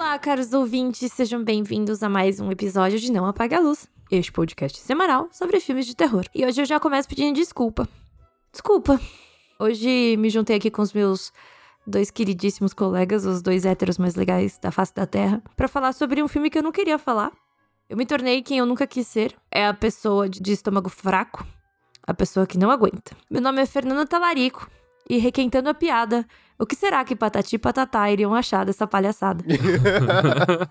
Olá, caros ouvintes, sejam bem-vindos a mais um episódio de Não Apaga a Luz, este podcast semanal sobre filmes de terror. E hoje eu já começo pedindo desculpa. Desculpa. Hoje me juntei aqui com os meus dois queridíssimos colegas, os dois héteros mais legais da face da Terra, para falar sobre um filme que eu não queria falar. Eu me tornei quem eu nunca quis ser. É a pessoa de estômago fraco, a pessoa que não aguenta. Meu nome é Fernanda Talarico e requentando a piada, o que será que Patati e Patatá iriam achar dessa palhaçada?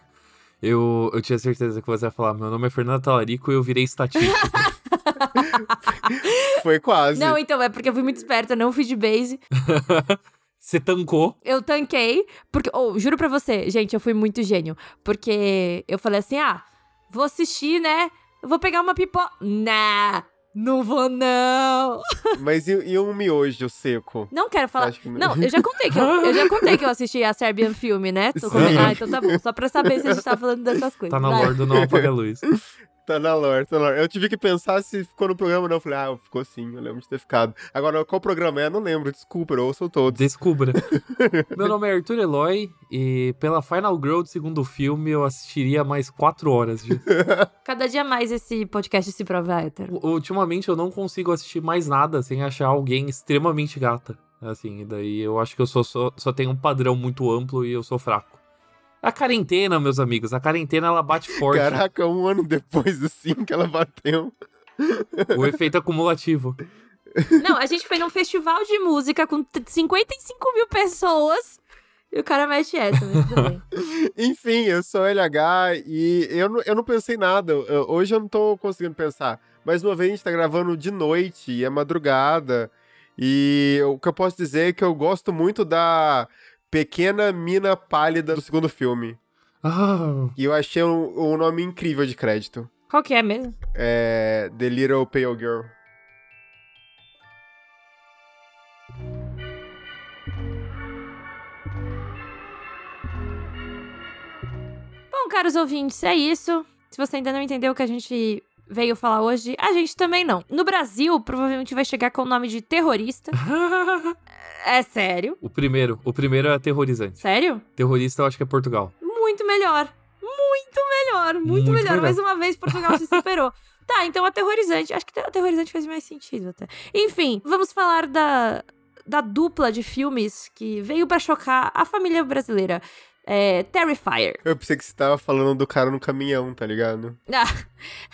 eu, eu tinha certeza que você ia falar, meu nome é Fernanda Talarico e eu virei estatístico. Foi quase. Não, então, é porque eu fui muito esperta, não fui de base. Você tancou? Eu tanquei, porque, oh, juro pra você, gente, eu fui muito gênio. Porque eu falei assim: ah, vou assistir, né? Eu vou pegar uma pipoca. Nah, não vou, não. Mas e, e um miojo seco? Não quero falar. Que... Não, eu já contei que eu, eu, já contei que eu assisti a Serbian Filme, né? Tô Ah, então tá bom. Só pra saber se a gente tá falando dessas coisas. Tá na Vai. do Não Apaga a Luz. Tá na lore, tá na lore. Eu tive que pensar se ficou no programa, não. Eu falei, ah, ficou sim, eu lembro de ter ficado. Agora, qual programa é? Não lembro, desculpa, eu ouço todos. Descubra. Meu nome é Arthur Eloy e pela Final Girl do segundo filme eu assistiria mais quatro horas. De... Cada dia mais esse podcast se prova hétero. Ultimamente eu não consigo assistir mais nada sem achar alguém extremamente gata. Assim, daí eu acho que eu só, só, só tenho um padrão muito amplo e eu sou fraco. A quarentena, meus amigos, a quarentena ela bate forte. Caraca, um ano depois assim que ela bateu. O efeito acumulativo. Não, a gente foi num festival de música com 55 mil pessoas. E o cara mexe essa, mas tudo bem. Enfim, eu sou LH e eu não, eu não pensei nada. Hoje eu não tô conseguindo pensar. Mais uma vez a gente tá gravando de noite e é madrugada. E o que eu posso dizer é que eu gosto muito da Pequena Mina Pálida do segundo filme. Oh. E eu achei um, um, nome incrível de crédito. Qual que é mesmo? É. The Little Pale Girl. Bom, caros ouvintes, é isso. Se você ainda não entendeu o que a gente veio falar hoje, a gente também não. No Brasil, provavelmente vai chegar com o nome de terrorista. é sério. O primeiro, o primeiro é aterrorizante. Sério? Terrorista eu acho que é Portugal. Muito melhor. Muito melhor, muito, muito melhor. melhor. Mais uma vez, Portugal se superou. Tá, então aterrorizante. Acho que aterrorizante faz mais sentido até. Enfim, vamos falar da, da dupla de filmes que veio para chocar a família brasileira é, Terrifier. Eu pensei que você tava falando do cara no caminhão, tá ligado? Ah.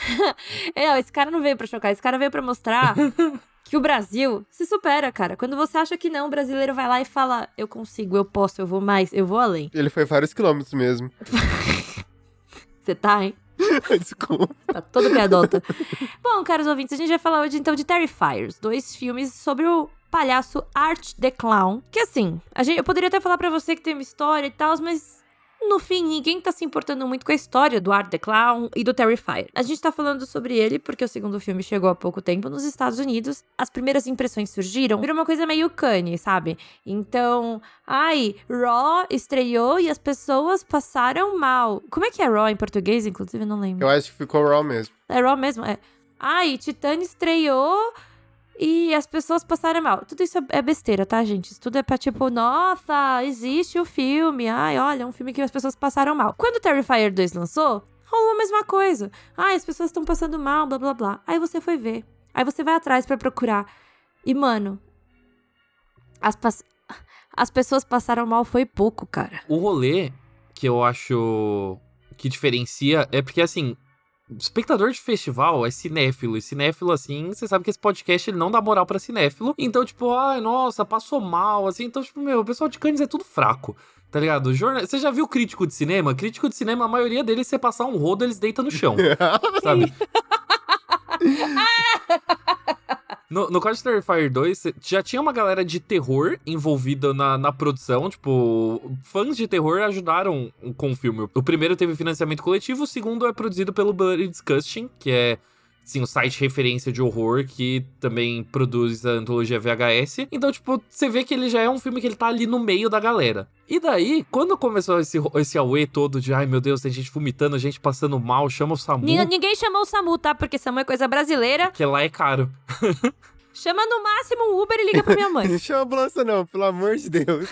é, esse cara não veio pra chocar, esse cara veio pra mostrar que o Brasil se supera, cara. Quando você acha que não, o brasileiro vai lá e fala: Eu consigo, eu posso, eu vou mais, eu vou além. Ele foi vários quilômetros mesmo. você tá, hein? Desculpa. Tá todo piadota. Bom, caros ouvintes, a gente vai falar hoje então de Terrifiers, dois filmes sobre o palhaço Art the Clown. Que assim, a gente, eu poderia até falar para você que tem uma história e tal, mas no fim, ninguém tá se importando muito com a história do Art the Clown e do Terrifier. A gente tá falando sobre ele porque o segundo filme chegou há pouco tempo nos Estados Unidos. As primeiras impressões surgiram, virou uma coisa meio Kanye, sabe? Então, ai, Raw estreou e as pessoas passaram mal. Como é que é Raw em português, inclusive? Eu não lembro. Eu acho que ficou Raw mesmo. É Raw mesmo? É. Ai, Titã estreou e as pessoas passaram mal. Tudo isso é besteira, tá, gente? Isso tudo é pra tipo, nossa, existe o filme. Ai, olha, um filme que as pessoas passaram mal. Quando Terrifier 2 lançou, rolou a mesma coisa. Ai, as pessoas estão passando mal, blá blá blá. Aí você foi ver. Aí você vai atrás para procurar. E, mano, as, as pessoas passaram mal foi pouco, cara. O rolê que eu acho que diferencia é porque, assim, espectador de festival é cinéfilo. E cinéfilo, assim, você sabe que esse podcast ele não dá moral pra cinéfilo. Então, tipo, ai, nossa, passou mal, assim. Então, tipo, meu, o pessoal de Cannes é tudo fraco. Tá ligado? Jornal... Você já viu crítico de cinema? Crítico de cinema, a maioria deles, você passar um rodo, eles deitam no chão. sabe? No, no Code Terrifier 2, já tinha uma galera de terror envolvida na, na produção. Tipo, fãs de terror ajudaram com o filme. O primeiro teve financiamento coletivo, o segundo é produzido pelo Bloody Disgusting, que é sim, o site referência de horror que também produz a antologia VHS. Então, tipo, você vê que ele já é um filme que ele tá ali no meio da galera. E daí, quando começou esse, esse auê todo de ai meu Deus, tem gente vomitando, gente passando mal, chama o SAMU. Ninguém chamou o SAMU, tá? Porque SAMU é coisa brasileira. Que lá é caro. Chama no máximo um Uber e liga pra minha mãe. Não chama ambulância, não, pelo amor de Deus.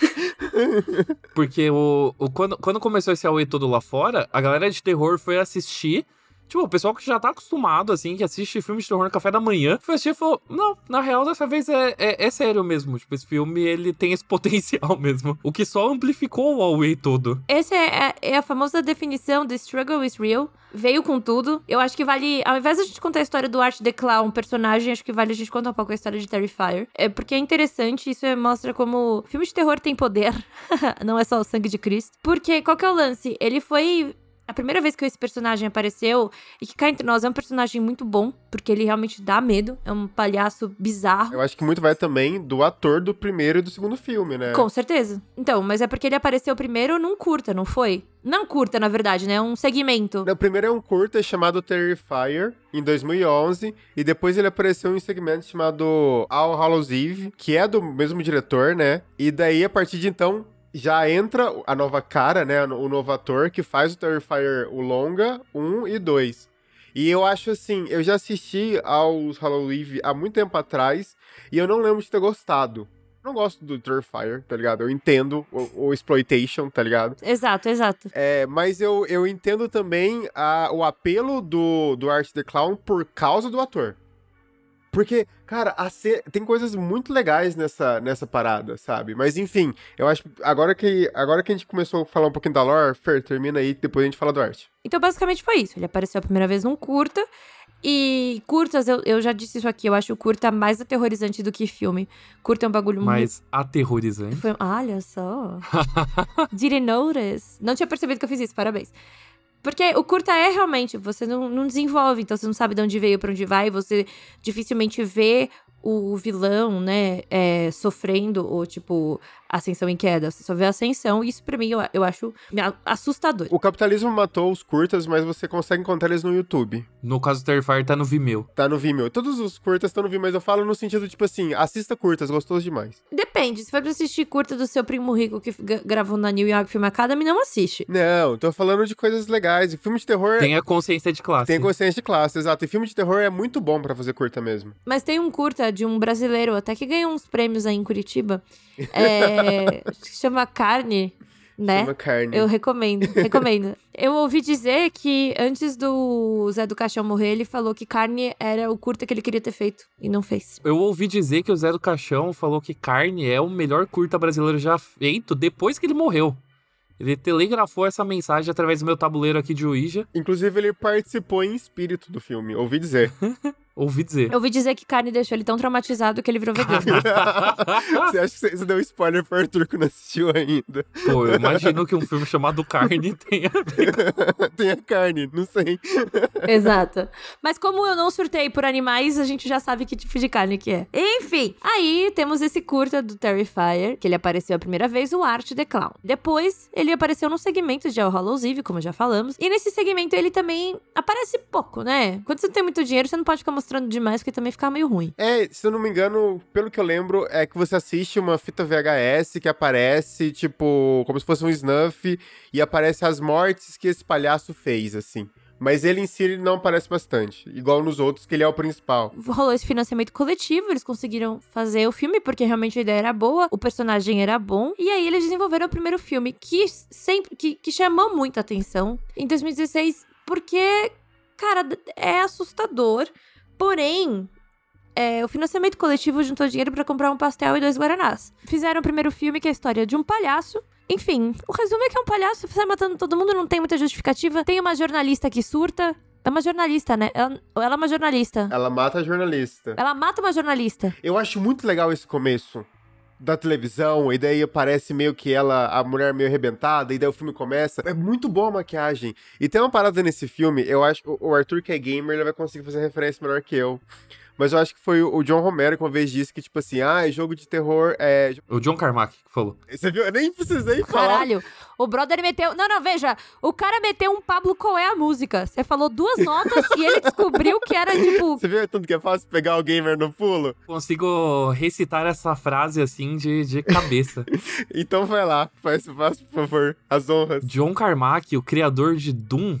Porque o, o, quando, quando começou esse Aue todo lá fora, a galera de terror foi assistir. Tipo, o pessoal que já tá acostumado, assim, que assiste filme de terror no café da manhã, foi assistir e falou: Não, na real, dessa vez é, é, é sério mesmo. Tipo, esse filme, ele tem esse potencial mesmo. O que só amplificou o Aue todo. Essa é, é, é a famosa definição The Struggle is Real. Veio com tudo. Eu acho que vale. Ao invés de a gente contar a história do Art the Clown, personagem, acho que vale a gente contar um pouco a história de Terrifier. É porque é interessante, isso é, mostra como filme de terror tem poder. Não é só o sangue de Cristo. Porque qual que é o lance? Ele foi a primeira vez que esse personagem apareceu, e que cá entre nós é um personagem muito bom, porque ele realmente dá medo, é um palhaço bizarro. Eu acho que muito vai também do ator do primeiro e do segundo filme, né? Com certeza. Então, mas é porque ele apareceu primeiro num curta, não foi? Não curta, na verdade, né? Um segmento. O primeiro é um curta chamado Terrifier, em 2011, e depois ele apareceu em um segmento chamado All Hallows Eve, que é do mesmo diretor, né? E daí, a partir de então, já entra a nova cara, né? O novo ator que faz o Terrifier, o longa 1 e 2. E eu acho assim, eu já assisti aos Halloween há muito tempo atrás e eu não lembro de ter gostado. Não gosto do Terrifier, tá ligado? Eu entendo o, o exploitation, tá ligado? Exato, exato. É, mas eu, eu entendo também a, o apelo do, do Art the Clown por causa do ator. Porque, cara, C... tem coisas muito legais nessa, nessa parada, sabe? Mas enfim, eu acho agora que agora que a gente começou a falar um pouquinho da lore, Fer, termina aí, depois a gente fala do arte. Então, basicamente foi isso. Ele apareceu a primeira vez num curta. E curtas, eu, eu já disse isso aqui, eu acho curta mais aterrorizante do que filme. Curta é um bagulho mais muito... aterrorizante. Foi... Olha só. Didn't notice. Não tinha percebido que eu fiz isso, parabéns. Porque o curta é realmente, você não, não desenvolve, então você não sabe de onde veio, para onde vai, você dificilmente vê o vilão, né, é, sofrendo ou, tipo, ascensão em queda. Você só vê a ascensão e isso pra mim eu, eu acho assustador. O capitalismo matou os curtas, mas você consegue encontrar eles no YouTube. No caso do Terrifier, tá no Vimeo. Tá no Vimeo. Todos os curtas estão no Vimeo, mas eu falo no sentido, tipo assim, assista curtas, gostoso demais. Depende, se for pra assistir curta do seu primo rico que gravou na New York Film Academy, não assiste. Não, tô falando de coisas legais. E filme de terror... Tem a consciência de classe. Tem consciência de classe, exato. E filme de terror é muito bom para fazer curta mesmo. Mas tem um curta de um brasileiro, até que ganhou uns prêmios aí em Curitiba, é, chama Carne, né? Chama Carne. Eu recomendo, recomendo. Eu ouvi dizer que antes do Zé do Caixão morrer, ele falou que Carne era o curta que ele queria ter feito e não fez. Eu ouvi dizer que o Zé do Caixão falou que Carne é o melhor curta brasileiro já feito depois que ele morreu. Ele telegrafou essa mensagem através do meu tabuleiro aqui de Ouija. Inclusive, ele participou em espírito do filme, ouvi dizer. Ouvi dizer. Eu ouvi dizer que carne deixou ele tão traumatizado que ele virou vegano. você acha que você deu spoiler pro Arthur que não assistiu ainda? Pô, eu imagino que um filme chamado Carne tenha. tenha carne, não sei. Exato. Mas como eu não surtei por animais, a gente já sabe que tipo de carne que é. Enfim, aí temos esse curta do Terrifier, que ele apareceu a primeira vez, o Art the Clown. Depois, ele apareceu no segmento de All Hallows Eve, como já falamos. E nesse segmento ele também aparece pouco, né? Quando você não tem muito dinheiro, você não pode ficar mostrando demais, porque também fica meio ruim. É, se eu não me engano, pelo que eu lembro, é que você assiste uma fita VHS que aparece, tipo, como se fosse um snuff, e aparece as mortes que esse palhaço fez, assim. Mas ele em si ele não aparece bastante. Igual nos outros, que ele é o principal. Rolou esse financiamento coletivo, eles conseguiram fazer o filme, porque realmente a ideia era boa, o personagem era bom. E aí eles desenvolveram o primeiro filme, que sempre. que, que chamou muita atenção em 2016, porque, cara, é assustador. Porém, é, o financiamento coletivo juntou dinheiro para comprar um pastel e dois guaranás. Fizeram o primeiro filme, que é a história de um palhaço. Enfim, o resumo é que é um palhaço, sai matando todo mundo, não tem muita justificativa. Tem uma jornalista que surta. É uma jornalista, né? Ela, ela é uma jornalista. Ela mata a jornalista. Ela mata uma jornalista. Eu acho muito legal esse começo da televisão, e daí aparece meio que ela, a mulher meio arrebentada, e daí o filme começa. É muito boa a maquiagem. E tem uma parada nesse filme, eu acho o Arthur, que é gamer, ele vai conseguir fazer referência melhor que eu. Mas eu acho que foi o John Romero que uma vez disse que, tipo assim, ah, jogo de terror é. O John Carmack que falou. Você viu? Eu nem precisei falar. Caralho, o brother meteu. Não, não, veja. O cara meteu um Pablo qual é a música. Você falou duas notas e ele descobriu que era tipo. Você viu tanto que é fácil pegar o gamer no pulo? Consigo recitar essa frase assim de, de cabeça. então vai lá, faz, faz, por favor, as honras. John Carmack, o criador de Doom,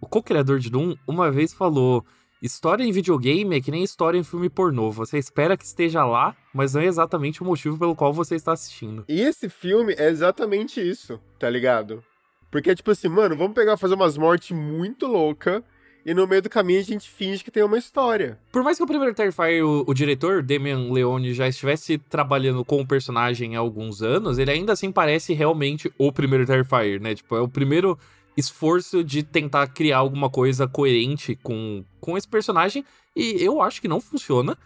o co-criador de Doom, uma vez falou História em videogame é que nem história em filme pornô. Você espera que esteja lá, mas não é exatamente o motivo pelo qual você está assistindo. E esse filme é exatamente isso, tá ligado? Porque é tipo assim, mano, vamos pegar fazer umas mortes muito loucas e no meio do caminho a gente finge que tem uma história. Por mais que o primeiro Terrifier, o, o diretor, Damian Leone, já estivesse trabalhando com o personagem há alguns anos, ele ainda assim parece realmente o primeiro Terrifier, né? Tipo, é o primeiro esforço de tentar criar alguma coisa coerente com, com esse personagem. E eu acho que não funciona.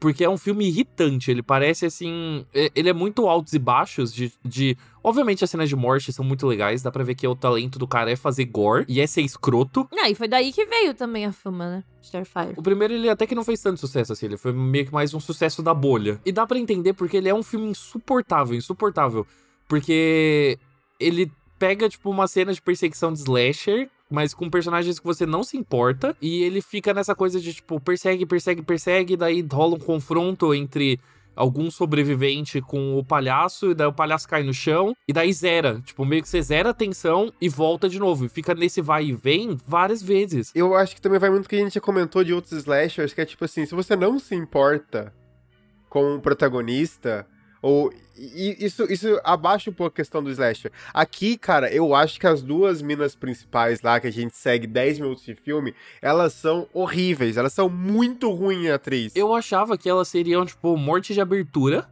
Porque é um filme irritante. Ele parece assim. Ele é muito altos e baixos. De, de. Obviamente, as cenas de morte são muito legais. Dá pra ver que o talento do cara é fazer gore e é ser escroto. Ah, e foi daí que veio também a fama, né? Starfire. O primeiro, ele até que não fez tanto sucesso assim. Ele foi meio que mais um sucesso da bolha. E dá para entender porque ele é um filme insuportável insuportável. Porque ele pega, tipo, uma cena de perseguição de slasher, mas com personagens que você não se importa. E ele fica nessa coisa de, tipo, persegue, persegue, persegue. Daí rola um confronto entre algum sobrevivente com o palhaço, e daí o palhaço cai no chão, e daí zera. Tipo, meio que você zera a tensão e volta de novo. E fica nesse vai e vem várias vezes. Eu acho que também vai muito que a gente já comentou de outros slashers, que é tipo assim, se você não se importa com o protagonista, ou isso, isso abaixa um pouco a questão do slasher. Aqui, cara, eu acho que as duas minas principais lá, que a gente segue 10 minutos de filme, elas são horríveis. Elas são muito ruins em atriz. Eu achava que elas seriam, tipo, morte de abertura,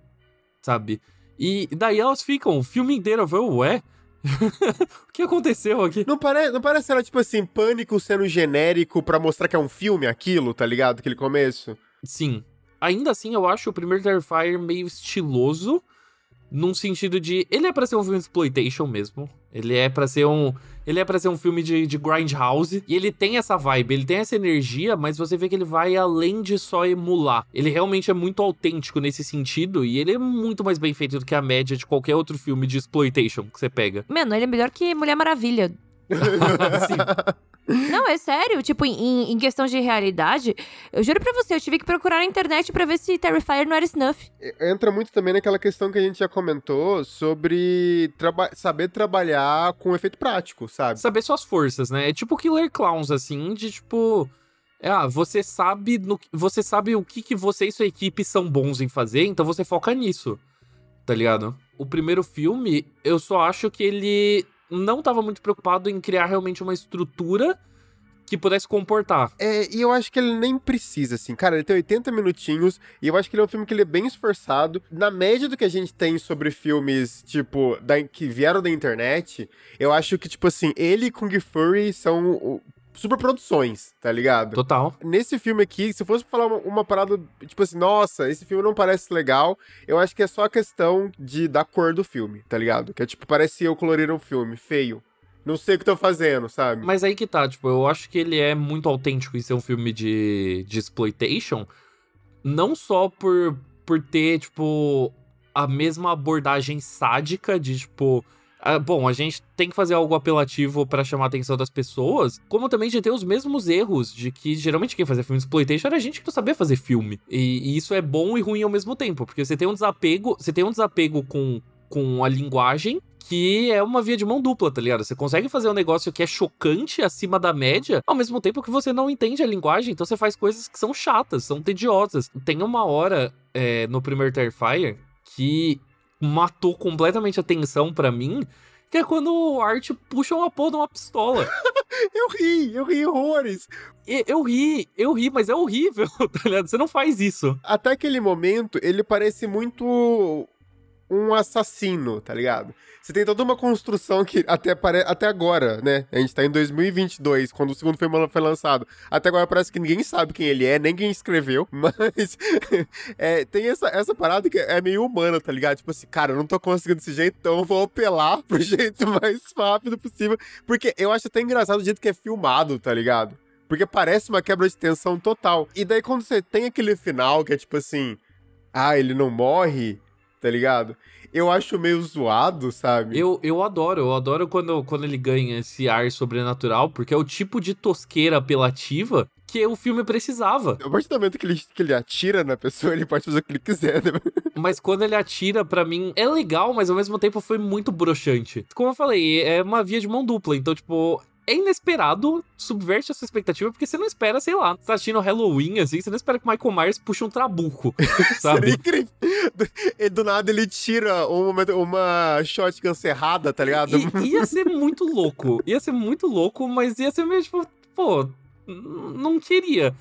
sabe? E daí elas ficam o filme inteiro, eu falei, ué? o que aconteceu aqui? Não, pare, não parece ela, tipo assim, pânico sendo genérico para mostrar que é um filme aquilo, tá ligado? Aquele começo? Sim. Ainda assim, eu acho o primeiro Terrifier meio estiloso, num sentido de. Ele é para ser um filme de exploitation mesmo. Ele é para ser um. Ele é para ser um filme de, de grindhouse. E ele tem essa vibe, ele tem essa energia, mas você vê que ele vai além de só emular. Ele realmente é muito autêntico nesse sentido. E ele é muito mais bem feito do que a média de qualquer outro filme de exploitation que você pega. Mano, ele é melhor que Mulher Maravilha. Sim. Não, é sério. Tipo, em, em, questão de realidade, eu juro pra você, eu tive que procurar na internet pra ver se Terrifier não era snuff. Entra muito também naquela questão que a gente já comentou sobre traba saber trabalhar com efeito prático, sabe? Saber suas forças, né? É tipo Killer Clowns, assim, de tipo. É, ah, você sabe no, você sabe o que, que você e sua equipe são bons em fazer, então você foca nisso. Tá ligado? O primeiro filme, eu só acho que ele não estava muito preocupado em criar realmente uma estrutura que pudesse comportar. É, e eu acho que ele nem precisa, assim. Cara, ele tem 80 minutinhos e eu acho que ele é um filme que ele é bem esforçado. Na média do que a gente tem sobre filmes, tipo, da, que vieram da internet, eu acho que, tipo assim, ele e Kung Fury são superproduções, tá ligado? Total. Nesse filme aqui, se fosse falar uma, uma, parada, tipo assim, nossa, esse filme não parece legal, eu acho que é só a questão de, da cor do filme, tá ligado? Que é tipo, parece eu colorir um filme, feio. Não sei o que tô fazendo, sabe? Mas aí que tá, tipo, eu acho que ele é muito autêntico em ser um filme de, de exploitation, não só por, por ter, tipo, a mesma abordagem sádica de, tipo, ah, bom, a gente tem que fazer algo apelativo para chamar a atenção das pessoas, como também de ter os mesmos erros de que geralmente quem fazia filme de exploitation era gente que não sabia fazer filme. E, e, isso é bom e ruim ao mesmo tempo, porque você tem um desapego, você tem um desapego com, com a linguagem que é uma via de mão dupla, tá ligado? Você consegue fazer um negócio que é chocante acima da média, ao mesmo tempo que você não entende a linguagem, então você faz coisas que são chatas, são tediosas. Tem uma hora é, no primeiro Terrifier que matou completamente a tensão para mim, que é quando o Art puxa uma porra de uma pistola. eu ri, eu ri horrores. Eu ri, eu ri, mas é horrível, tá ligado? Você não faz isso. Até aquele momento, ele parece muito um assassino, tá ligado? Você tem toda uma construção que até, pare... até agora, né? A gente tá em 2022, quando o segundo filme foi lançado. Até agora parece que ninguém sabe quem ele é, nem quem escreveu, mas é, tem essa, essa parada que é meio humana, tá ligado? Tipo assim, cara, eu não tô conseguindo desse jeito, então eu vou apelar pro jeito mais rápido possível. Porque eu acho até engraçado o jeito que é filmado, tá ligado? Porque parece uma quebra de tensão total. E daí quando você tem aquele final que é tipo assim, ah, ele não morre, tá ligado? Eu acho meio zoado, sabe? Eu, eu adoro, eu adoro quando, quando ele ganha esse ar sobrenatural, porque é o tipo de tosqueira apelativa que o filme precisava. A partir do momento que ele, que ele atira na pessoa, ele pode fazer o que ele quiser. Né? Mas quando ele atira, para mim, é legal, mas ao mesmo tempo foi muito broxante. Como eu falei, é uma via de mão dupla. Então, tipo, é inesperado, subverte a sua expectativa, porque você não espera, sei lá, você tá assistindo Halloween, assim, você não espera que o Michael Myers puxe um trabuco, sabe? Seria incrível. E do nada ele tira uma, uma shotgun cerrada, tá ligado? I, ia ser muito louco. Ia ser muito louco, mas ia ser meio tipo, pô, não queria.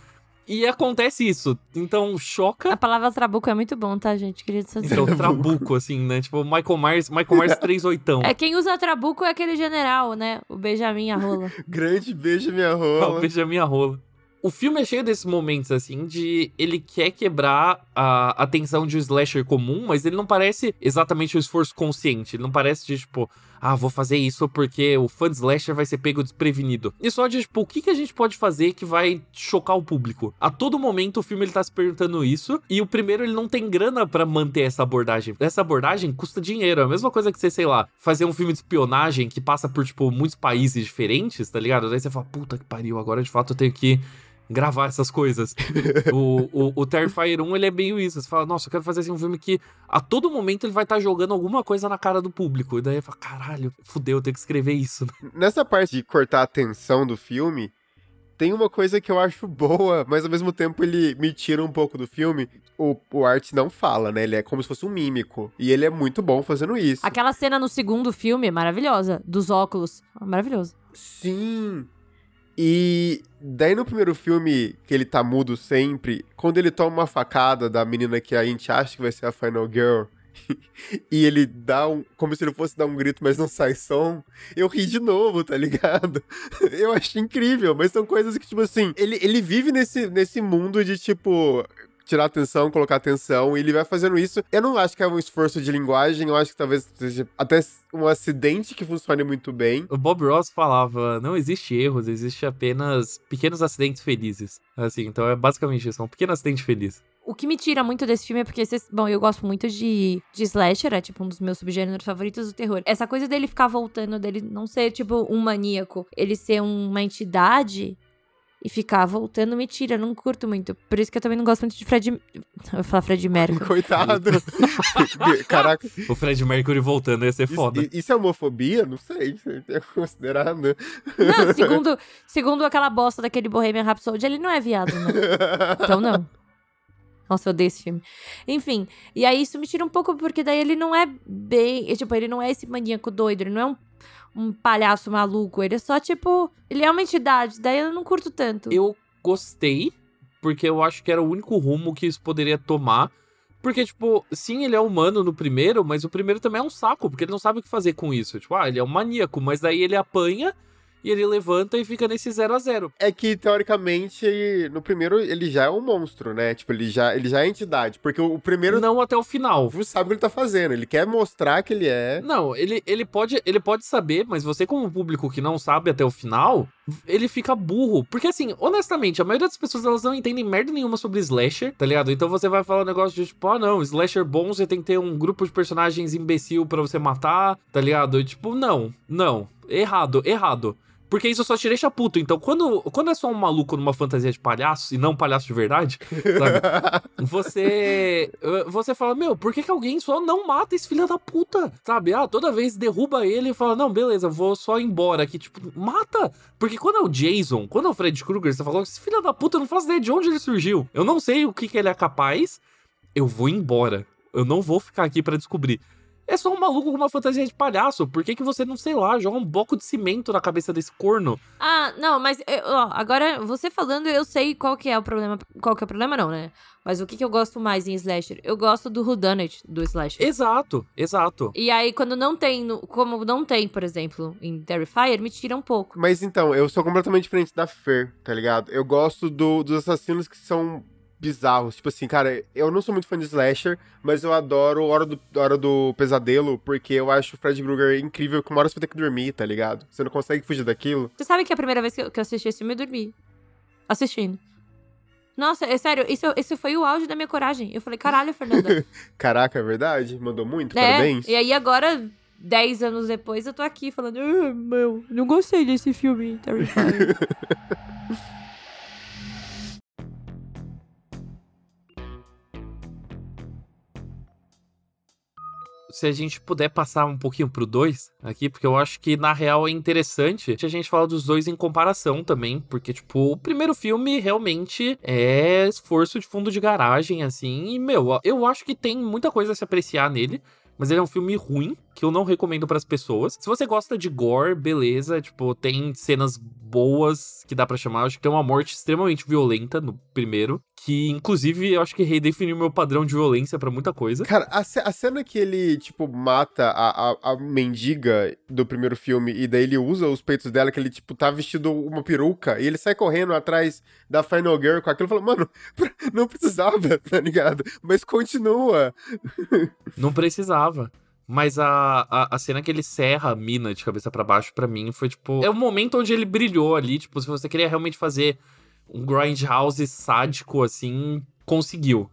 E acontece isso. Então, choca. A palavra trabuco é muito bom, tá, gente? Queria dizer. Então, trabuco, assim, né? Tipo, Michael Myers, Michael Myers 38. É, quem usa trabuco é aquele general, né? O Benjamin Rola. Grande Benjamin Ah, Rola. o Benjamin Rola. O filme é cheio desses momentos, assim, de ele quer quebrar a atenção de um slasher comum, mas ele não parece exatamente um esforço consciente. Ele não parece de, tipo, ah, vou fazer isso porque o fã de slasher vai ser pego desprevenido. E só de, tipo, o que, que a gente pode fazer que vai chocar o público? A todo momento o filme ele tá se perguntando isso, e o primeiro ele não tem grana pra manter essa abordagem. Essa abordagem custa dinheiro. É a mesma coisa que você, sei lá, fazer um filme de espionagem que passa por, tipo, muitos países diferentes, tá ligado? Daí você fala, puta que pariu, agora de fato eu tenho que gravar essas coisas. o, o, o Terrifier 1, ele é meio isso. Você fala, nossa, eu quero fazer assim, um filme que a todo momento ele vai estar tá jogando alguma coisa na cara do público. E daí fala, caralho, fudeu, eu tenho que escrever isso. Nessa parte de cortar a atenção do filme, tem uma coisa que eu acho boa, mas ao mesmo tempo ele me tira um pouco do filme. O, o Art não fala, né? Ele é como se fosse um mímico. E ele é muito bom fazendo isso. Aquela cena no segundo filme é maravilhosa, dos óculos. Maravilhoso. Sim. E daí no primeiro filme, que ele tá mudo sempre, quando ele toma uma facada da menina que a gente acha que vai ser a Final Girl, e ele dá um. como se ele fosse dar um grito, mas não sai som, eu ri de novo, tá ligado? Eu achei incrível, mas são coisas que, tipo assim, ele, ele vive nesse, nesse mundo de tipo tirar atenção, colocar atenção, e ele vai fazendo isso. Eu não acho que é um esforço de linguagem, eu acho que talvez seja até um acidente que funcione muito bem. O Bob Ross falava: não existe erros, existe apenas pequenos acidentes felizes. Assim, então é basicamente isso, é um pequeno acidente feliz. O que me tira muito desse filme é porque, cês, bom, eu gosto muito de, de slasher, é tipo um dos meus subgêneros favoritos do terror. Essa coisa dele ficar voltando, dele não ser tipo um maníaco, ele ser uma entidade e ficar voltando me tira, eu não curto muito. Por isso que eu também não gosto muito de Fred. Eu vou falar Fred Mercury. Coitado. Caraca. O Fred Mercury voltando ia ser foda. Isso, isso é homofobia? Não sei. É considerado. Não, segundo, segundo aquela bosta daquele Bohemian Rhapsody, ele não é viado, não. Então não. Nossa, eu odeio esse filme. Enfim, e aí isso me tira um pouco, porque daí ele não é bem. Tipo, ele não é esse maníaco doido, ele não é um um palhaço maluco. Ele é só, tipo. Ele é uma entidade, daí eu não curto tanto. Eu gostei, porque eu acho que era o único rumo que isso poderia tomar. Porque, tipo, sim, ele é humano no primeiro, mas o primeiro também é um saco, porque ele não sabe o que fazer com isso. Tipo, ah, ele é um maníaco, mas daí ele apanha e ele levanta e fica nesse 0 a 0 É que, teoricamente, no primeiro ele já é um monstro, né? Tipo, ele já, ele já é entidade. Porque o primeiro. Não até o final. Você sabe o que ele tá fazendo. Ele quer mostrar que ele é. Não, ele, ele, pode, ele pode saber, mas você, como público que não sabe até o final, ele fica burro. Porque, assim, honestamente, a maioria das pessoas elas não entendem merda nenhuma sobre slasher, tá ligado? Então você vai falar um negócio de tipo, ah, não, slasher bom, você tem que ter um grupo de personagens imbecil para você matar, tá ligado? E, tipo, não, não. Errado, errado. Porque isso só te deixa puto. Então, quando, quando é só um maluco numa fantasia de palhaço, e não um palhaço de verdade, sabe? você. Você fala, meu, por que, que alguém só não mata esse filho da puta? Sabe? Ah, toda vez derruba ele e fala, não, beleza, vou só embora aqui. Tipo, mata! Porque quando é o Jason, quando é o Fred Krueger, você falou, esse filho da puta, eu não faço ideia de onde ele surgiu. Eu não sei o que, que ele é capaz. Eu vou embora. Eu não vou ficar aqui para descobrir. É só um maluco com uma fantasia de palhaço. Por que, que você não, sei lá, joga um bloco de cimento na cabeça desse corno? Ah, não, mas ó, agora você falando, eu sei qual que é o problema. Qual que é o problema, não, né? Mas o que, que eu gosto mais em slasher? Eu gosto do whodunit do slasher. Exato, exato. E aí, quando não tem, como não tem, por exemplo, em Terrifier, me tira um pouco. Mas então, eu sou completamente diferente da Fer, tá ligado? Eu gosto do, dos assassinos que são bizarros. Tipo assim, cara, eu não sou muito fã de slasher, mas eu adoro Hora do, Hora do Pesadelo, porque eu acho o Fred Krueger incrível, que uma hora você vai ter que dormir, tá ligado? Você não consegue fugir daquilo. Você sabe que a primeira vez que eu, que eu assisti esse filme, eu dormi. Assistindo. Nossa, é sério, isso, isso foi o auge da minha coragem. Eu falei, caralho, Fernanda. Caraca, é verdade? Mandou muito? É, Parabéns. E aí agora, dez anos depois, eu tô aqui falando, ah, meu, não gostei desse filme, Terrifier. se a gente puder passar um pouquinho pro 2 aqui, porque eu acho que na real é interessante a gente falar dos dois em comparação também, porque, tipo, o primeiro filme realmente é esforço de fundo de garagem, assim, e, meu, eu acho que tem muita coisa a se apreciar nele. Mas ele é um filme ruim, que eu não recomendo para as pessoas. Se você gosta de gore, beleza, tipo, tem cenas boas que dá para chamar. Acho que tem uma morte extremamente violenta no primeiro, que inclusive eu acho que redefiniu meu padrão de violência para muita coisa. Cara, a, a, cena que ele, tipo, mata a, a, a, mendiga do primeiro filme e daí ele usa os peitos dela, que ele, tipo, tá vestido uma peruca e ele sai correndo atrás da Final Girl com aquilo e fala, mano, não precisava, tá ligado? Mas continua. Não precisava. Mas a, a, a, cena que ele serra a mina de cabeça para baixo, para mim, foi tipo. É o momento onde ele brilhou ali. Tipo, se você queria realmente fazer um grindhouse sádico, assim, conseguiu.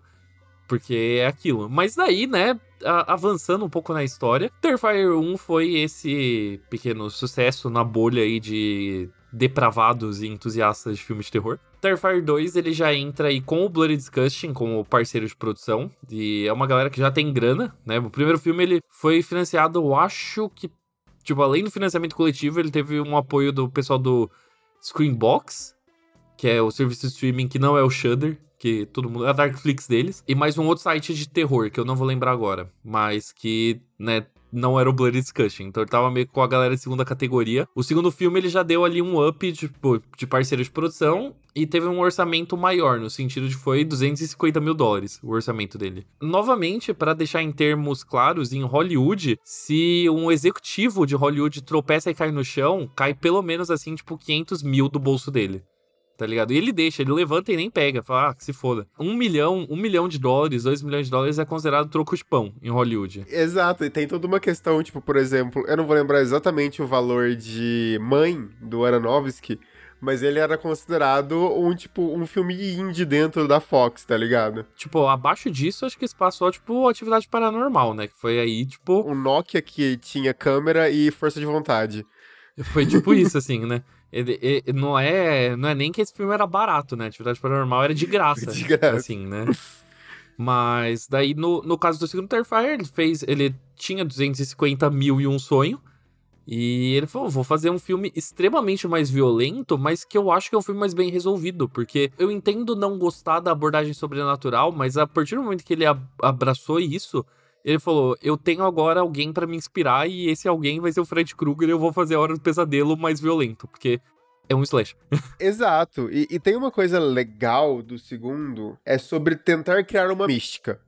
Porque é aquilo. Mas daí, né, avançando um pouco na história, Terrifier 1 foi esse pequeno sucesso na bolha aí de depravados e entusiastas de filmes de terror. Terrifier 2, ele já entra aí com o Bloody Disgusting como parceiro de produção, e é uma galera que já tem grana, né? O primeiro filme, ele foi financiado, eu acho que, tipo, além do financiamento coletivo, ele teve um apoio do pessoal do Screenbox, que é o serviço de streaming que não é o Shudder, que todo mundo. É a Darkflix deles. E mais um outro site de terror, que eu não vou lembrar agora. Mas que, né, não era o Bloody Discussion. Então ele tava meio com a galera de segunda categoria. O segundo filme ele já deu ali um up tipo, de parceiro de produção e teve um orçamento maior, no sentido de foi 250 mil dólares o orçamento dele. Novamente, para deixar em termos claros, em Hollywood, se um executivo de Hollywood tropeça e cai no chão, cai pelo menos assim, tipo, 500 mil do bolso dele tá ligado? E ele deixa, ele levanta e nem pega, fala, ah, que se foda. Um milhão, um milhão de dólares, dois milhões de dólares é considerado troco de pão em Hollywood. Exato, e tem toda uma questão, tipo, por exemplo, eu não vou lembrar exatamente o valor de Mãe, do Aronofsky, mas ele era considerado um, tipo, um filme indie dentro da Fox, tá ligado? Tipo, abaixo disso, acho que se passou, tipo, atividade paranormal, né? Que foi aí, tipo... Um Nokia que tinha câmera e força de vontade. Foi tipo isso, assim, né? Ele, ele, não, é, não é nem que esse filme era barato, né? Atividade Paranormal era de graça. de graça. Assim, né? Mas daí, no, no caso do segundo Terrifier, ele fez. Ele tinha 250 mil e um sonho. E ele falou: vou fazer um filme extremamente mais violento, mas que eu acho que é um filme mais bem resolvido. Porque eu entendo não gostar da abordagem sobrenatural, mas a partir do momento que ele abraçou isso, ele falou: Eu tenho agora alguém para me inspirar e esse alguém vai ser o Fred Krueger e eu vou fazer a Hora do Pesadelo mais violento, porque é um slash. Exato. E, e, tem uma coisa legal do segundo, é sobre tentar criar uma mística,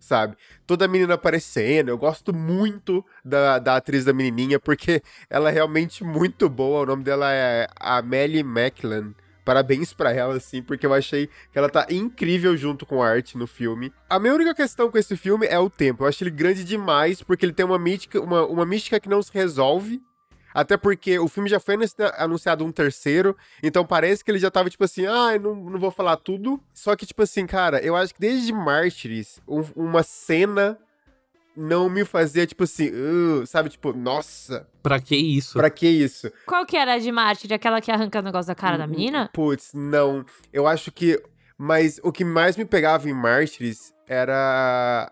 sabe? Toda menina aparecendo, eu gosto muito da, da atriz da menininha, porque ela é realmente muito boa, o nome dela é Amelie Macklin parabéns para ela, assim, porque eu achei que ela tá incrível junto com a arte no filme. A minha única questão com esse filme é o tempo. Eu acho ele grande demais, porque ele tem uma mística, uma, uma mística que não se resolve. Até porque o filme já foi anunciado um terceiro, então parece que ele já tava tipo assim, ah, não, não vou falar tudo. Só que, tipo assim, cara, eu acho que desde Mártires, um, uma cena não me fazia, tipo assim, uh, sabe? Tipo, nossa. Pra que isso? Pra que isso? Qual que era a de Mártir? Aquela que arranca o negócio da cara da hum, menina? Putz, não. Eu acho que. Mas o que mais me pegava em Mártires era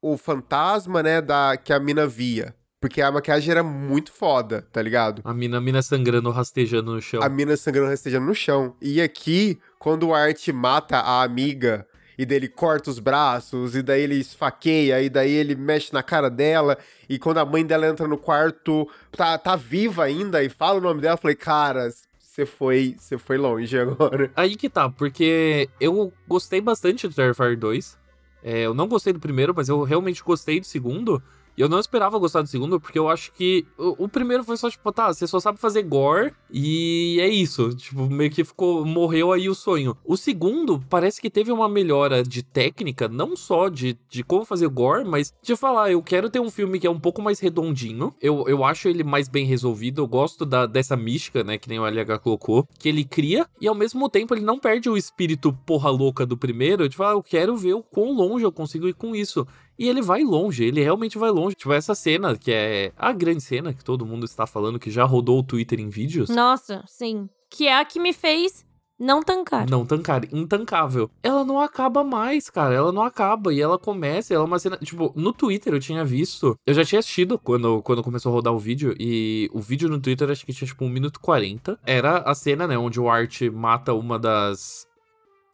o fantasma, né, da que a mina via. Porque a maquiagem era muito foda, tá ligado? A mina, a mina sangrando, rastejando no chão. A mina sangrando, rastejando no chão. E aqui, quando o Art mata a amiga e daí ele corta os braços, e daí ele esfaqueia, e daí ele mexe na cara dela, e quando a mãe dela entra no quarto, tá, tá viva ainda e fala o nome dela, eu falei, cara, você foi, você foi longe agora. Aí que tá, porque eu gostei bastante do Terrifier 2. É, eu não gostei do primeiro, mas eu realmente gostei do segundo. Eu não esperava gostar do segundo, porque eu acho que o, o, primeiro foi só, tipo, tá, você só sabe fazer gore e é isso. Tipo, meio que ficou. Morreu aí o sonho. O segundo parece que teve uma melhora de técnica, não só de, de como fazer gore, mas de falar, eu quero ter um filme que é um pouco mais redondinho. Eu, eu acho ele mais bem resolvido. Eu gosto da, dessa mística, né? Que nem o LH colocou, que ele cria, e ao mesmo tempo ele não perde o espírito porra louca do primeiro. De falar, eu quero ver o quão longe eu consigo ir com isso. E ele vai longe, ele realmente vai longe. Tipo, essa cena, que é a grande cena que todo mundo está falando, que já rodou o Twitter em vídeos. Nossa, sim. Que é a que me fez Não tancar. Não tancar, intancável. Ela não acaba mais, cara. Ela não acaba. E ela começa, ela é uma cena. Tipo, no Twitter eu tinha visto. Eu já tinha assistido quando, quando começou a rodar o vídeo. E o vídeo no Twitter acho que tinha tipo 1 minuto 40. Era a cena, né? Onde o Art mata uma das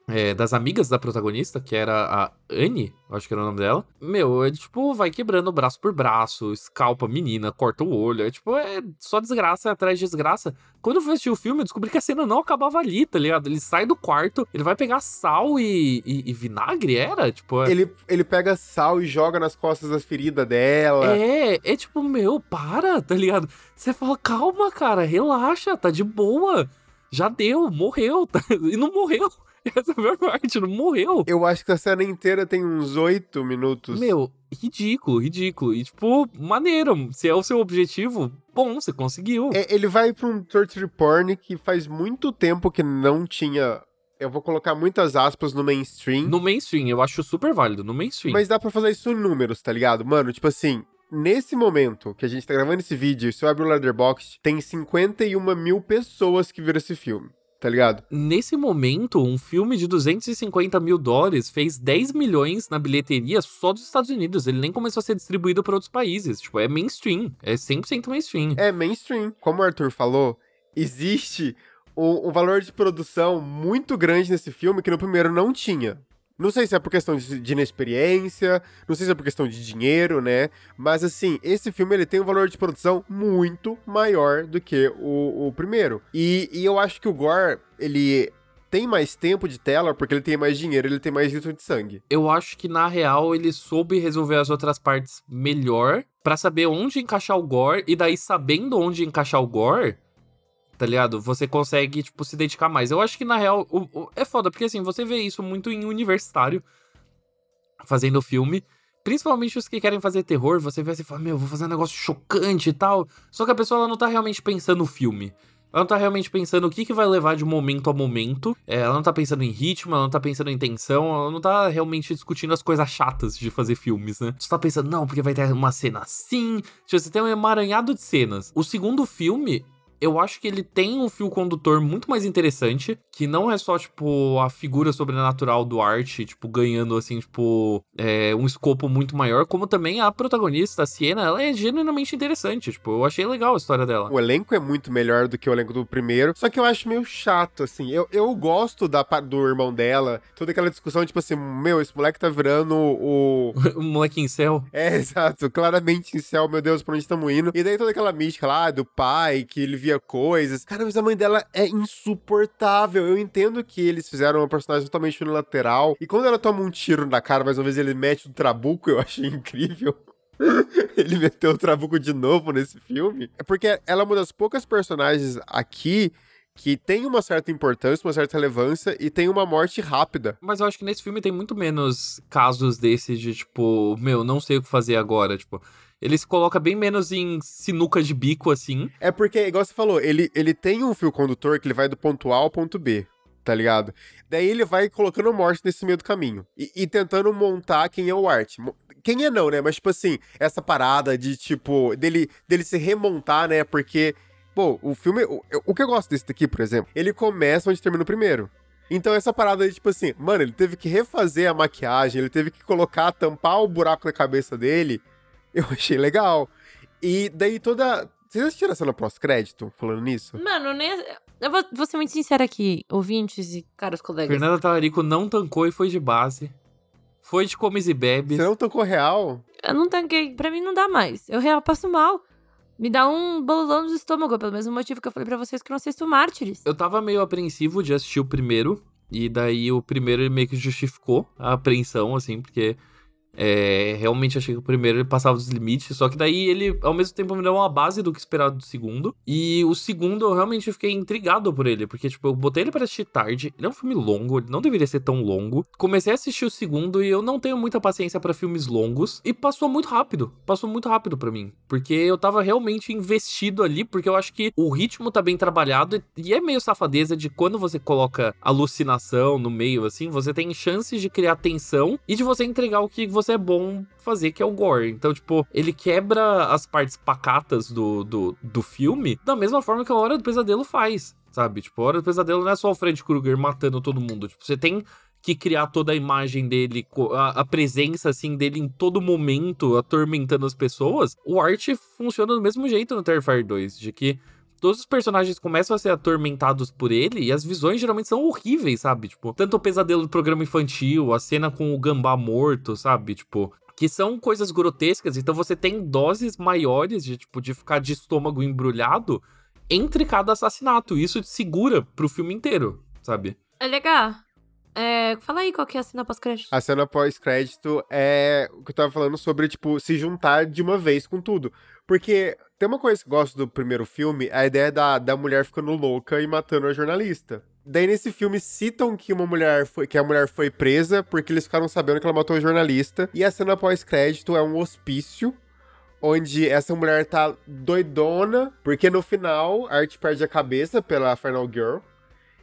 é, das amigas da protagonista, que era a Anne, acho que era o nome dela. Meu, ele, tipo, vai quebrando braço por braço, escalpa a menina, corta o olho. É, tipo, é só desgraça atrás de desgraça. Quando eu fui assistir o filme, eu descobri que a cena não acabava ali, tá ligado? Ele sai do quarto, ele vai pegar sal e, e, e vinagre, era? Tipo, é... ele, ele pega sal e joga nas costas das feridas dela. É, é tipo, meu, para, tá ligado? Você fala, calma, cara, relaxa, tá de boa. Já deu, morreu, tá? e não morreu. Essa foi a parte, não morreu. Eu acho que a cena inteira tem uns oito minutos. Meu, ridículo, ridículo. E, tipo, maneiro. Se é o seu objetivo, bom, você conseguiu. É, ele vai pra um torture porn que faz muito tempo que não tinha eu vou colocar muitas aspas no mainstream. No mainstream, eu acho super válido, no mainstream. Mas dá pra fazer isso em números, tá ligado? Mano, tipo assim, nesse momento que a gente tá gravando esse vídeo, se eu abrir o Letterboxd, tem 51 mil pessoas que viram esse filme tá ligado? Nesse momento, um filme de 250 mil dólares fez 10 milhões na bilheteria só dos Estados Unidos. Ele nem começou a ser distribuído para outros países. Tipo, é mainstream. É 100% mainstream. É mainstream. Como o Arthur falou, existe um, um valor de produção muito grande nesse filme que no primeiro não tinha. Não sei se é por questão de, inexperiência, não sei se é por questão de dinheiro, né? Mas assim, esse filme ele tem um valor de produção muito maior do que o, o primeiro. E, e eu acho que o Gore, ele tem mais tempo de tela porque ele tem mais dinheiro, ele tem mais litro de sangue. Eu acho que na real ele soube resolver as outras partes melhor para saber onde encaixar o Gore e daí sabendo onde encaixar o Gore, tá ligado? Você consegue, tipo, se dedicar mais. Eu acho que, na real, o, o, é foda, porque assim, você vê isso muito em universitário, fazendo filme. Principalmente os que querem fazer terror, você vê assim fala, meu, vou fazer um negócio chocante e tal. Só que a pessoa ela não tá realmente pensando no filme. Ela não tá realmente pensando o que, que vai levar de momento a momento. É, ela não tá pensando em ritmo, ela não tá pensando em tensão, ela não tá realmente discutindo as coisas chatas de fazer filmes, né? Você tá pensando, não, porque vai ter uma cena assim. Tipo, você tem um emaranhado de cenas. O segundo filme, eu acho que ele tem um fio condutor muito mais interessante, que não é só, tipo, a figura sobrenatural do Art, tipo, ganhando, assim, tipo, é, um escopo muito maior, como também a protagonista, a Siena, ela é genuinamente interessante, tipo, eu achei legal a história dela. O elenco é muito melhor do que o elenco do primeiro, só que eu acho meio chato, assim, eu, eu gosto da, do irmão dela, toda aquela discussão, tipo assim, meu, esse moleque tá virando o... o moleque em céu. É, exato, claramente em céu, meu Deus, pra onde estamos indo. E daí toda aquela mística lá do pai, que ele coisas. Cara, mas a mãe dela é insuportável. Eu entendo que eles fizeram uma personagem totalmente unilateral. E quando ela toma um tiro na cara, mais uma vez ele mete um trabuco, eu achei incrível. ele meteu o trabuco de novo nesse filme. É porque ela é uma das poucas personagens aqui que tem uma certa importância, uma certa relevância e tem uma morte rápida. Mas eu acho que nesse filme tem muito menos casos desses de tipo, meu, não sei o que fazer agora, tipo, ele se coloca bem menos em sinuca de bico, assim. É porque, igual você falou, ele, ele tem um fio condutor que ele vai do ponto A ao ponto B, tá ligado? Daí ele vai colocando morte nesse meio do caminho. E, e tentando montar quem é o Art. Quem é não, né? Mas, tipo assim, essa parada de, tipo, dele, dele se remontar, né? Porque, pô, o filme. O, o que eu gosto desse daqui, por exemplo, ele começa onde termina o primeiro. Então essa parada de, tipo assim, mano, ele teve que refazer a maquiagem, ele teve que colocar, tampar o buraco na cabeça dele eu achei legal. E daí toda. Vocês assistiram a cena pós-crédito falando nisso? Mano, nem. Eu vou, vou ser muito sincera aqui, ouvintes e caros colegas. Fernanda Talarico não tancou e foi de base. Foi de comes e bebes. Você não tancou real? Eu não tanquei. Pra mim não dá mais. Eu real passo mal. Me dá um bololão no estômago, pelo mesmo motivo que eu falei para vocês que eu não assisto Mártires. Eu tava meio apreensivo de assistir o primeiro. E daí o primeiro meio que justificou a apreensão, assim, porque é, realmente achei que o primeiro ele passava dos limites, só que daí ele, ao mesmo tempo, me deu uma base do que esperado do segundo. E o segundo eu realmente fiquei intrigado por ele, porque, tipo, eu botei ele para assistir tarde. Ele é um filme longo, ele não deveria ser tão longo. Comecei a assistir o segundo e eu não tenho muita paciência para filmes longos. E passou muito rápido, passou muito rápido para mim, porque eu tava realmente investido ali, porque eu acho que o ritmo tá bem trabalhado e é meio safadeza de quando você coloca alucinação no meio, assim, você tem chances de criar tensão e de você entregar o que você é bom fazer, que é o gore. Então, tipo, ele quebra as partes pacatas do, do, do filme da mesma forma que a Hora do Pesadelo faz. sabe? Tipo, a Hora do Pesadelo não é só o Fred Krueger matando todo mundo. Tipo, você tem que criar toda a imagem dele, a, a, presença, assim, dele em todo momento, atormentando as pessoas. O Art funciona do mesmo jeito no Terrifier 2, de que todos os personagens começam a ser atormentados por ele e as visões geralmente são horríveis, sabe? Tipo, tanto o pesadelo do programa infantil, a cena com o gambá morto, sabe? Tipo, que são coisas grotescas, então você tem doses maiores de, tipo, de ficar de estômago embrulhado entre cada assassinato. E isso te segura pro filme inteiro, sabe? É legal. É, fala aí qual que é a cena pós-crédito. A cena pós-crédito é o que eu tava falando sobre, tipo, se juntar de uma vez com tudo. Porque tem uma coisa que eu gosto do primeiro filme, a ideia da, da mulher ficando louca e matando a jornalista. Daí nesse filme citam que uma mulher foi, que a mulher foi presa porque eles ficaram sabendo que ela matou a jornalista. E a cena pós-crédito é um hospício onde essa mulher tá doidona, porque no final a Art perde a cabeça pela Final Girl.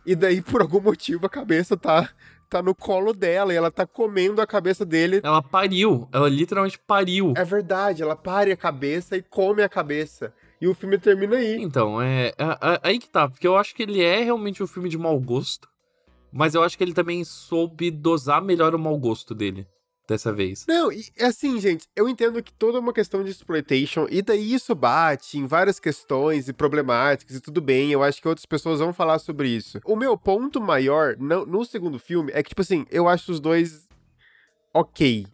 E daí, por algum motivo, a cabeça tá, tá no colo dela e ela tá comendo a cabeça dele. Ela pariu. Ela literalmente pariu. É verdade, ela pare a cabeça e come a cabeça. E o filme termina aí. Então, é, é, é aí que tá, porque eu acho que ele é realmente um filme de mau gosto. Mas eu acho que ele também soube dosar melhor o mau gosto dele dessa vez. Não, e assim, gente, eu entendo que toda é uma questão de exploitation, e daí isso bate em várias questões e problemáticas, e tudo bem, eu acho que outras pessoas vão falar sobre isso. O meu ponto maior no, no segundo filme é que, tipo assim, eu acho os dois ok.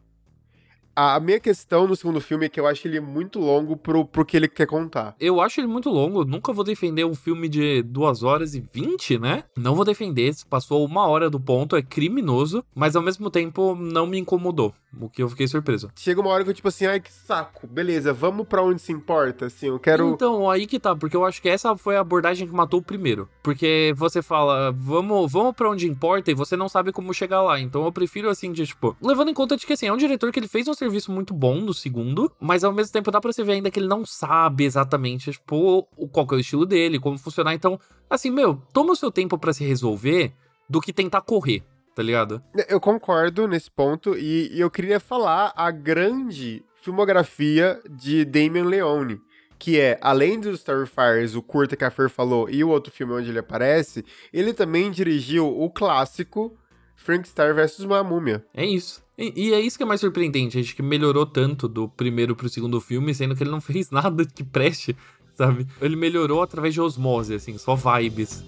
A minha questão no segundo filme é que eu acho ele muito longo pro, pro que ele quer contar. Eu acho ele muito longo. Nunca vou defender um filme de 2 horas e 20, né? Não vou defender. Se passou uma hora do ponto, é criminoso. Mas ao mesmo tempo, não me incomodou. O que eu fiquei surpreso. Chega uma hora que eu, tipo assim, ai que saco. Beleza, vamos pra onde se importa, assim. Eu quero. Então, aí que tá. Porque eu acho que essa foi a abordagem que matou o primeiro. Porque você fala, vamos, vamos pra onde importa e você não sabe como chegar lá. Então eu prefiro, assim, de tipo. Levando em conta de que, assim, é um diretor que ele fez um serviço muito bom no segundo, mas ao mesmo tempo dá pra você ver ainda que ele não sabe exatamente, tipo, qual que é o estilo dele, como funcionar. Então, assim, meu, toma o seu tempo para se resolver do que tentar correr, tá ligado? Eu concordo nesse ponto e, e eu queria falar a grande filmografia de Damien Leone que é, além dos Starfires, o curta que a Fer falou, e o outro filme onde ele aparece, ele também dirigiu o clássico Frank Star vs. uma múmia. É isso. E, e, é isso que é mais surpreendente, a gente que melhorou tanto do primeiro pro segundo filme, sendo que ele não fez nada que preste, sabe? Ele melhorou através de osmose, assim, só vibes.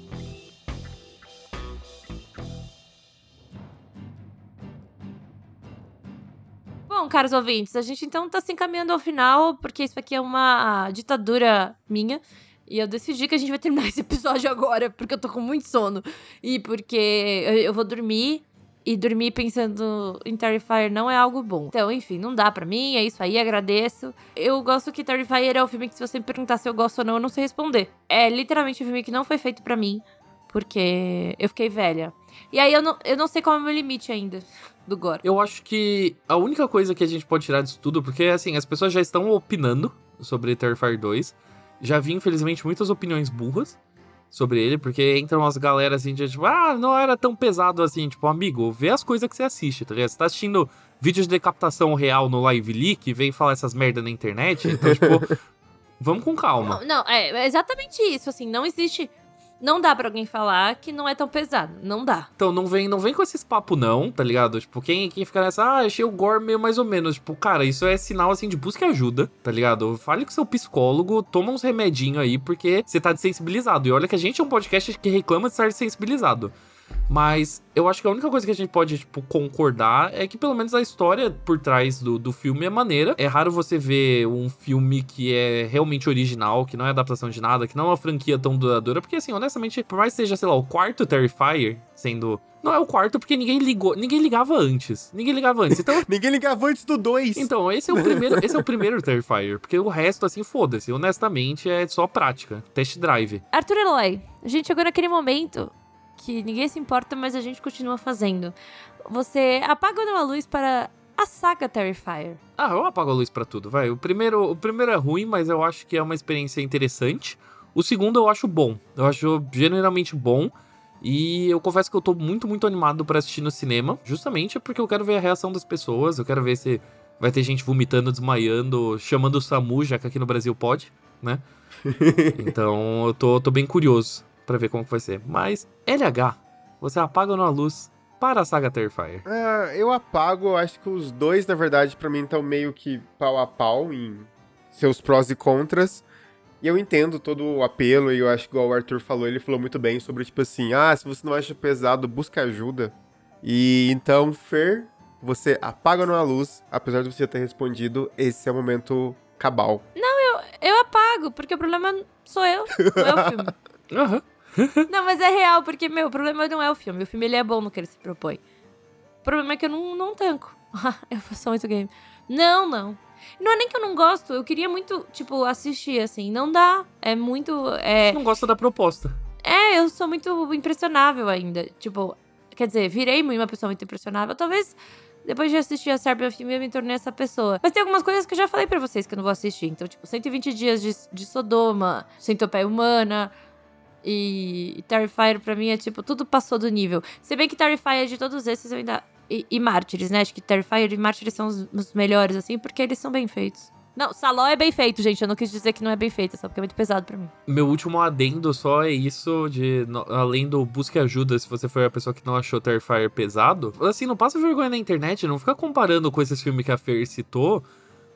Bom, caros ouvintes, a gente então tá se encaminhando ao final, porque isso aqui é uma ditadura minha. E eu decidi que a gente vai terminar esse episódio agora, porque eu tô com muito sono. E porque eu vou dormir. E dormir pensando em Terrifier não é algo bom. Então, enfim, não dá para mim, é isso aí, agradeço. Eu gosto que Terrifier é o filme que, se você me perguntar se eu gosto ou não, eu não sei responder. É literalmente um filme que não foi feito para mim, porque eu fiquei velha. E aí eu não, eu não sei qual é o meu limite ainda do gore. Eu acho que a única coisa que a gente pode tirar disso tudo, porque assim, as pessoas já estão opinando sobre Terrifier 2 já vi, infelizmente, muitas opiniões burras sobre ele, porque entram umas galera assim, de tipo, ah, não era tão pesado assim. Tipo, amigo, vê as coisas que você assiste, tá ligado? Você tá assistindo vídeos de decapitação real no Live Leak vem falar essas merda na internet, então, tipo, vamos com calma. Não, não, é exatamente isso, assim, não existe não dá para alguém falar que não é tão pesado. Não dá. Então, não vem, não vem com esses papos, não, tá ligado? Tipo, quem, quem fica nessa, ah, achei o gore meio mais ou menos. Tipo, cara, isso é sinal, assim, de busca ajuda, tá ligado? Fale com seu psicólogo, toma uns remedinhos aí, porque você tá desensibilizado. E olha que a gente é um podcast que reclama de estar desensibilizado. Mas eu acho que a única coisa que a gente pode, tipo, concordar é que pelo menos a história por trás do, do filme é maneira. É raro você ver um filme que é realmente original, que não é adaptação de nada, que não é uma franquia tão duradoura. Porque, assim, honestamente, por mais que seja, sei lá, o quarto Terrifier, sendo não é o quarto porque ninguém ligou, ninguém ligava antes. Ninguém ligava antes. Então, ninguém ligava antes do 2. Então, esse é o primeiro, esse é o primeiro Terrifier, porque o resto assim, foda-se, honestamente é só prática, test drive. Arthur Eloy, a gente chegou naquele momento que ninguém se importa, mas a gente continua fazendo. Você apaga ou não a luz para a saga Terrifier? Ah, eu apago a luz para tudo, vai. O primeiro, o primeiro é ruim, mas eu acho que é uma experiência interessante. O segundo eu acho bom. Eu acho genuinamente bom. E eu confesso que eu tô muito, muito animado para assistir no cinema, justamente porque eu quero ver a reação das pessoas, eu quero ver se vai ter gente vomitando, desmaiando, chamando o SAMU, já que aqui no Brasil pode, né? então eu tô, tô bem curioso pra ver como que vai ser. Mas, LH, você apaga ou não a luz para a saga Terrifier? Ah, eu apago, eu acho que os dois, na verdade, pra mim estão meio que pau a pau em seus prós e contras. E eu entendo todo o apelo, e eu acho que igual o Arthur falou, ele falou muito bem sobre, tipo assim, ah, se você não acha pesado, busca ajuda. E então, Fer, você apaga ou não a luz, apesar de você ter respondido, esse é o momento cabal. Eu apago, porque o problema sou eu, não é o filme. Aham. Não, mas é real, porque, meu, o problema não é o filme. O filme, ele é bom no que ele se propõe. O problema é que eu não, não tanco. eu sou muito game. Não, não. Não é nem que eu não gosto, eu queria muito, tipo, assistir, assim. Não dá. É muito. É, Não gosta da proposta. é eu sou muito impressionável ainda. Tipo, quer dizer, virei uma pessoa muito impressionável. Talvez depois de assistir a Serbian filme eu me tornei essa pessoa. Mas tem algumas coisas que eu já falei pra vocês que eu não vou assistir. Então, tipo, 120 dias de, de Sodoma, Centopeia Humana. E, Terrifier pra mim é tipo, tudo passou do nível. Se bem que Terrifier de todos esses eu ainda. E, e Mártires, né? Acho que Terrifier e Mártires são os, os melhores, assim, porque eles são bem feitos. Não, Saló é bem feito, gente. Eu não quis dizer que não é bem feito, é só porque é muito pesado pra mim. Meu último adendo só é isso de, no- além do busque ajuda, se você foi a pessoa que não achou Terrifier pesado, assim, não passa vergonha na internet, não fica comparando com esses filmes que a Fer citou,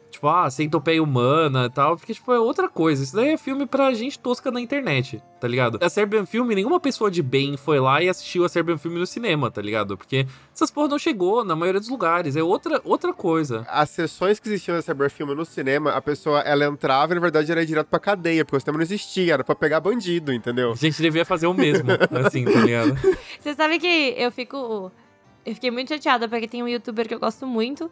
tipo, ah, Centopeia Humana e tal, porque, tipo, é outra coisa. Isso daí é filme pra gente tosca na internet, tá ligado? A Serbian Film, nenhuma pessoa de bem foi lá e assistiu a Serbian Film no cinema, tá ligado? Porque essas porra não chegou na maioria dos lugares, é outra, outra coisa. As sessões que existiam na Cyberfilm no cinema, a pessoa, ela entrava e, na verdade, era direto pra cadeia, porque o cinema não existia, era pra pegar bandido, entendeu? A gente devia fazer o mesmo, assim, tá ligado? Você sabe que eu fico. Eu fiquei muito chateada porque tem um youtuber que eu gosto muito,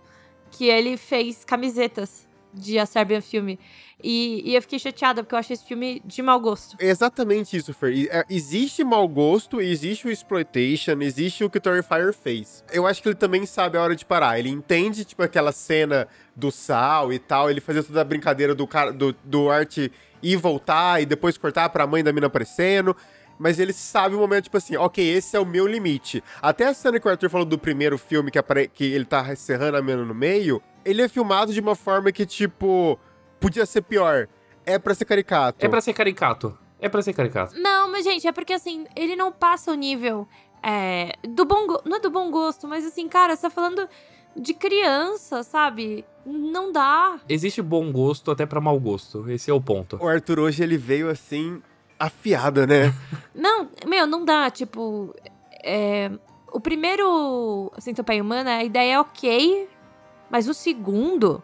que ele fez camisetas de A Serbian Filme. E, e eu fiquei chateada porque eu achei esse filme de mau gosto. Exatamente isso, Fer. É, existe mau gosto, existe o exploitation, existe o que o Terrifier fez. Eu acho que ele também sabe a hora de parar. Ele entende, tipo, aquela cena do sal e tal, ele fazia toda a brincadeira do, cara, do, do Art ir voltar e depois cortar pra mãe da mina aparecendo. Mas ele sabe o momento, tipo assim, ok, esse é o meu limite. Até a cena que o Arthur falou do primeiro filme, que, apare... que ele tá serrando a mina no meio, ele é filmado de uma forma que, tipo, podia ser pior. É pra ser caricato. É pra ser caricato. É pra ser caricato. Não, mas, gente, é porque assim, ele não passa o nível é, do bom gosto. Não é do bom gosto, mas assim, cara, você tá falando de criança, sabe? Não dá. Existe bom gosto até pra mau gosto. Esse é o ponto. O Arthur hoje ele veio assim, afiado, né? Não, meu, não dá. Tipo, é, o primeiro Centopeia Humana, a ideia é ok, mas o segundo.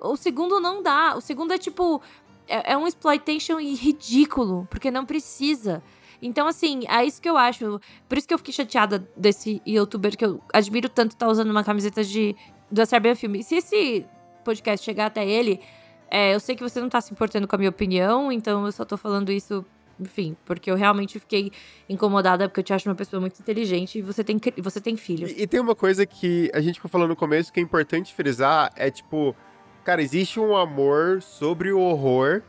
O segundo não dá. O segundo é tipo. É, é um exploitation ridículo, porque não precisa. Então, assim, é isso que eu acho. Por isso que eu fiquei chateada desse youtuber que eu admiro tanto tá usando uma camiseta de da Serbian Filme. Se esse podcast chegar até ele, é, eu sei que você não tá se importando com a minha opinião, então eu só tô falando isso, enfim, porque eu realmente fiquei incomodada, porque eu te acho uma pessoa muito inteligente e você tem, você tem filho. E, e tem uma coisa que a gente ficou falando no começo que é importante frisar, é tipo, cara, existe um amor sobre o horror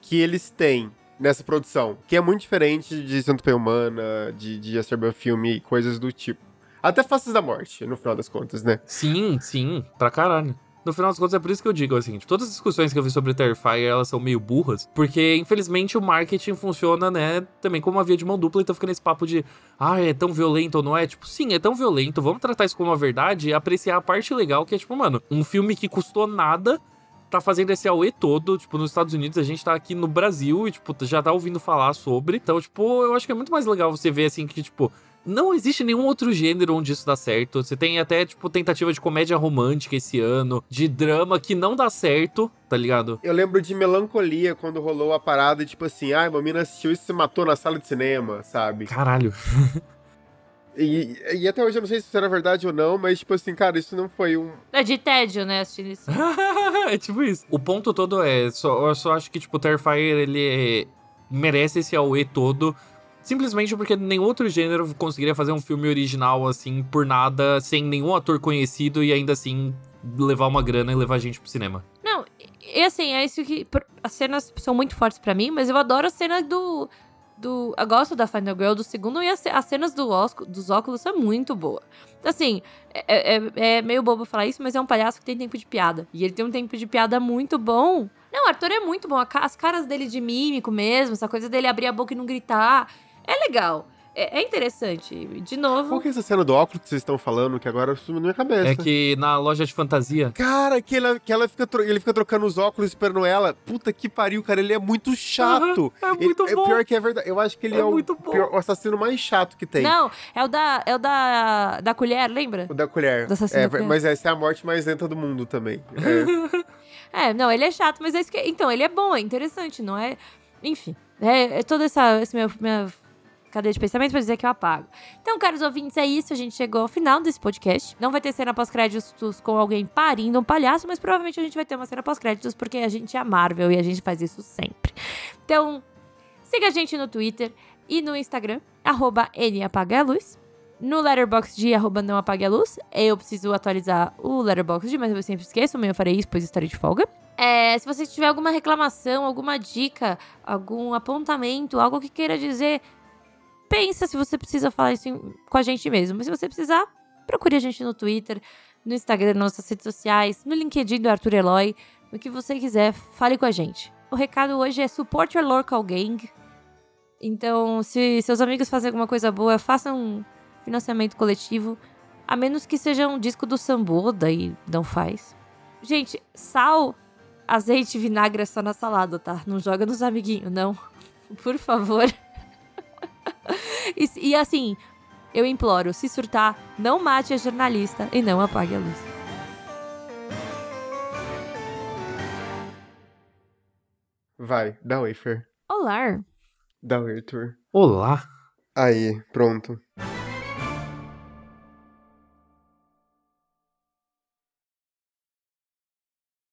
que eles têm nessa produção, que é muito diferente de Santo Pé Humana, de, de Acerban Filme e coisas do tipo. Até Faces da Morte, no final das contas, né? Sim, sim, pra caralho. No final das contas, é por isso que eu digo assim: tipo, todas as discussões que eu vi sobre Terrifier, elas são meio burras, porque infelizmente o marketing funciona, né, também como uma via de mão dupla, então fica nesse papo de, ah, é tão violento ou não é? Tipo, sim, é tão violento, vamos tratar isso como uma verdade e apreciar a parte legal que é, tipo, mano, um filme que custou nada. Tá fazendo esse AUE todo, tipo, nos Estados Unidos, a gente tá aqui no Brasil e, tipo, já tá ouvindo falar sobre. Então, tipo, eu acho que é muito mais legal você ver, assim, que, tipo, não existe nenhum outro gênero onde isso dá certo. Você tem até, tipo, tentativa de comédia romântica esse ano, de drama que não dá certo, tá ligado? Eu lembro de melancolia quando rolou a parada, tipo assim, ai, uma mina assistiu isso e se matou na sala de cinema, sabe? Caralho. E, e até hoje eu não sei se isso era verdade ou não, mas, tipo assim, cara, isso não foi um. É de tédio, né, assistindo isso. é tipo isso. O ponto todo é, só, eu só acho que, tipo, o Terrifier, ele é- merece esse AUE todo. Simplesmente porque nenhum outro gênero conseguiria fazer um filme original, assim, por nada, sem nenhum ator conhecido e ainda assim levar uma grana e levar gente pro cinema. Não, e assim, é isso que. As cenas são muito fortes pra mim, mas eu adoro a cena do. do eu gosto da Final Girl do segundo e as, as cenas do ósculo, dos óculos são muito boas. Assim, é, é- é meio bobo falar isso, mas é um palhaço que tem tempo de piada. E ele tem um tempo de piada muito bom. Não, o Arthur é muito bom. As caras dele de mímico mesmo, essa coisa dele abrir a boca e não gritar. É legal. É, é interessante. De novo. Qual que é essa cena do óculos que vocês estão falando, que agora sumiu na minha cabeça? É que na loja de fantasia. Cara, que, ela, que ela fica ele fica trocando os óculos esperando ela. Puta que pariu, cara. Ele é muito chato. Uhum, é muito ele, bom. É pior que é verdade. Eu acho que ele é, é o, pior, o, assassino mais chato que tem. Não, é o da, é o da, da colher, lembra? O da colher. Do assassino é, da colher. Mas essa é a morte mais lenta do mundo também. É. é, não, ele é chato, mas é isso que. Então, ele é bom, é interessante, não é? Enfim. É, é toda essa. Esse meu, minha cadeia de pensamento pra dizer que eu apago. Então, caros ouvintes, é isso. A gente chegou ao final desse podcast. Não vai ter cena pós-créditos com alguém parindo um palhaço, mas provavelmente a gente vai ter uma cena pós-créditos porque a gente é Marvel e a gente faz isso sempre. Então, siga a gente no Twitter e no Instagram, arroba NApagaLuz. No Letterboxd de arroba não apague a luz. Eu preciso atualizar o Letterboxd, mas eu sempre esqueço, amanhã eu farei isso, pois estarei de folga. É, se você tiver alguma reclamação, alguma dica, algum apontamento, algo que queira dizer, pensa se você precisa falar isso com a gente mesmo. Mas se você precisar, procure a gente no Twitter, no Instagram, nas nossas redes sociais, no LinkedIn do Arthur Eloy, no que você quiser, fale com a gente. O recado hoje é support your local gang. Então, se seus amigos fazem alguma coisa boa, façam um financiamento coletivo. A menos que seja um disco do Sambo, daí não faz. Gente, sal, azeite e vinagre é só na salada, tá? Não joga nos amiguinhos, não. Por favor. e, e assim, eu imploro, se surtar, não mate a jornalista e não apague a luz. Vai, dá oi, Fer. Olá. Dá oi, Arthur. Olá. Aí, pronto.